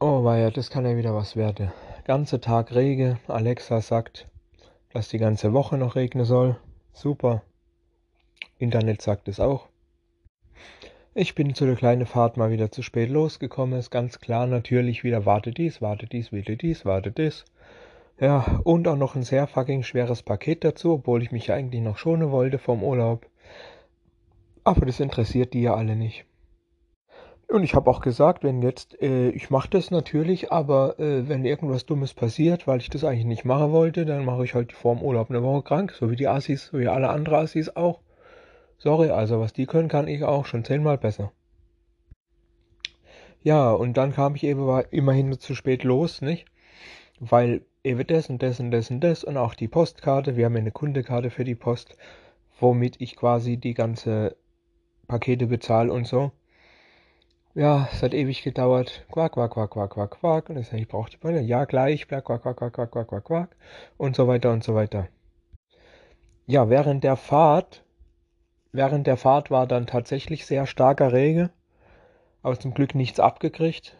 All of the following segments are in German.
Oh weia, das kann ja wieder was werden. Ganze Tag Regen. Alexa sagt, dass die ganze Woche noch regnen soll. Super. Internet sagt es auch. Ich bin zu der kleinen Fahrt mal wieder zu spät losgekommen. Ist ganz klar natürlich wieder warte dies, warte dies, warte dies, warte dies. Ja, und auch noch ein sehr fucking schweres Paket dazu, obwohl ich mich ja eigentlich noch schonen wollte vom Urlaub. Aber das interessiert die ja alle nicht. Und ich habe auch gesagt, wenn jetzt, äh, ich mache das natürlich, aber äh, wenn irgendwas Dummes passiert, weil ich das eigentlich nicht machen wollte, dann mache ich halt vor dem Urlaub eine Woche krank, so wie die Assis, so wie alle anderen Assis auch. Sorry, also was die können, kann ich auch schon zehnmal besser. Ja, und dann kam ich eben immerhin zu spät los, nicht? Weil eben das und das und das und das und auch die Postkarte, wir haben eine Kundekarte für die Post, womit ich quasi die ganze Pakete bezahle und so. Ja, es hat ewig gedauert. Quack, quack, quack, quack, quack, quack. Und ich sage, ich brauche die Beine. Ja, gleich. Quack, quack, quack, quack, quack, quack, quack. Und so weiter und so weiter. Ja, während der Fahrt, während der Fahrt war dann tatsächlich sehr starker Regen. Aber zum Glück nichts abgekriegt.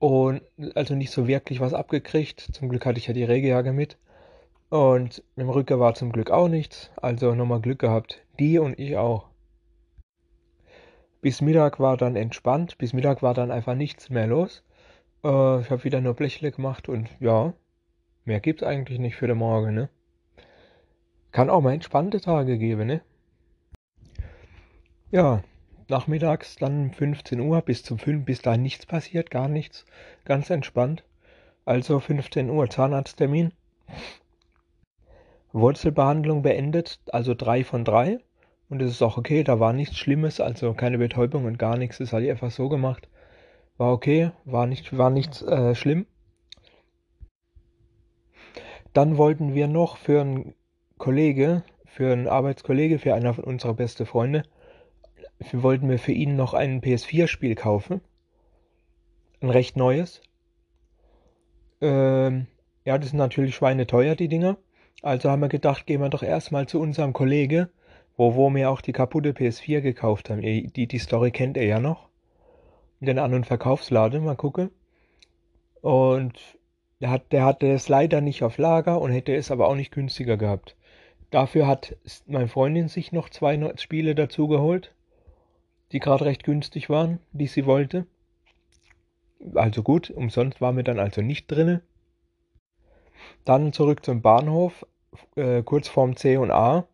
Und also nicht so wirklich was abgekriegt. Zum Glück hatte ich ja die Regenjacke mit. Und im Rücken war zum Glück auch nichts. Also nochmal Glück gehabt. Die und ich auch. Bis Mittag war dann entspannt, bis Mittag war dann einfach nichts mehr los. Äh, ich habe wieder nur Blechle gemacht und ja, mehr gibt's eigentlich nicht für den Morgen, ne? Kann auch mal entspannte Tage geben, ne? Ja, nachmittags dann 15 Uhr bis zum 5, bis dahin nichts passiert, gar nichts, ganz entspannt. Also 15 Uhr Zahnarzttermin. Wurzelbehandlung beendet, also 3 von 3. Und es ist auch okay, da war nichts Schlimmes, also keine Betäubung und gar nichts. Das hatte ich einfach so gemacht. War okay, war nicht, war nichts äh, schlimm. Dann wollten wir noch für einen Kollege, für einen Arbeitskollege, für einer unserer besten Freunde, wollten wir für ihn noch ein PS4-Spiel kaufen. Ein recht neues. Ähm, ja, das sind natürlich schweineteuer, die Dinger. Also haben wir gedacht, gehen wir doch erstmal zu unserem Kollege, wo, wo wir auch die kaputte PS4 gekauft haben. Die, die Story kennt ihr ja noch. In den anderen Verkaufsladen, mal gucken. Und der, hat, der hatte es leider nicht auf Lager und hätte es aber auch nicht günstiger gehabt. Dafür hat meine Freundin sich noch zwei Spiele dazu geholt, die gerade recht günstig waren, die sie wollte. Also gut, umsonst waren wir dann also nicht drinne. Dann zurück zum Bahnhof, äh, kurz vorm C und A.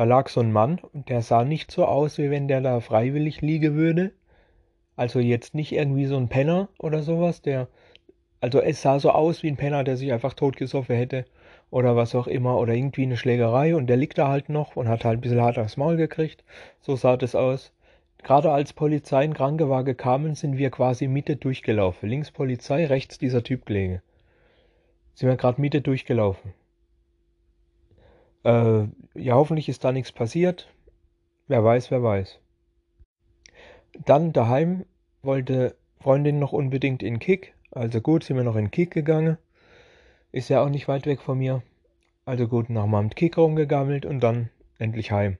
Da lag so ein Mann und der sah nicht so aus, wie wenn der da freiwillig liegen würde. Also jetzt nicht irgendwie so ein Penner oder sowas, der. Also es sah so aus wie ein Penner, der sich einfach totgesoffen hätte oder was auch immer oder irgendwie eine Schlägerei und der liegt da halt noch und hat halt ein bisschen hart aufs Maul gekriegt. So sah das aus. Gerade als Polizei in Krankenwagen kamen, sind wir quasi Mitte durchgelaufen. Links Polizei, rechts dieser Typ gelegen. Sind wir gerade Mitte durchgelaufen. Äh, ja, hoffentlich ist da nichts passiert. Wer weiß, wer weiß. Dann daheim wollte Freundin noch unbedingt in Kick. Also gut, sind wir noch in Kick gegangen. Ist ja auch nicht weit weg von mir. Also gut, nach meinem Kick rumgegammelt und dann endlich heim.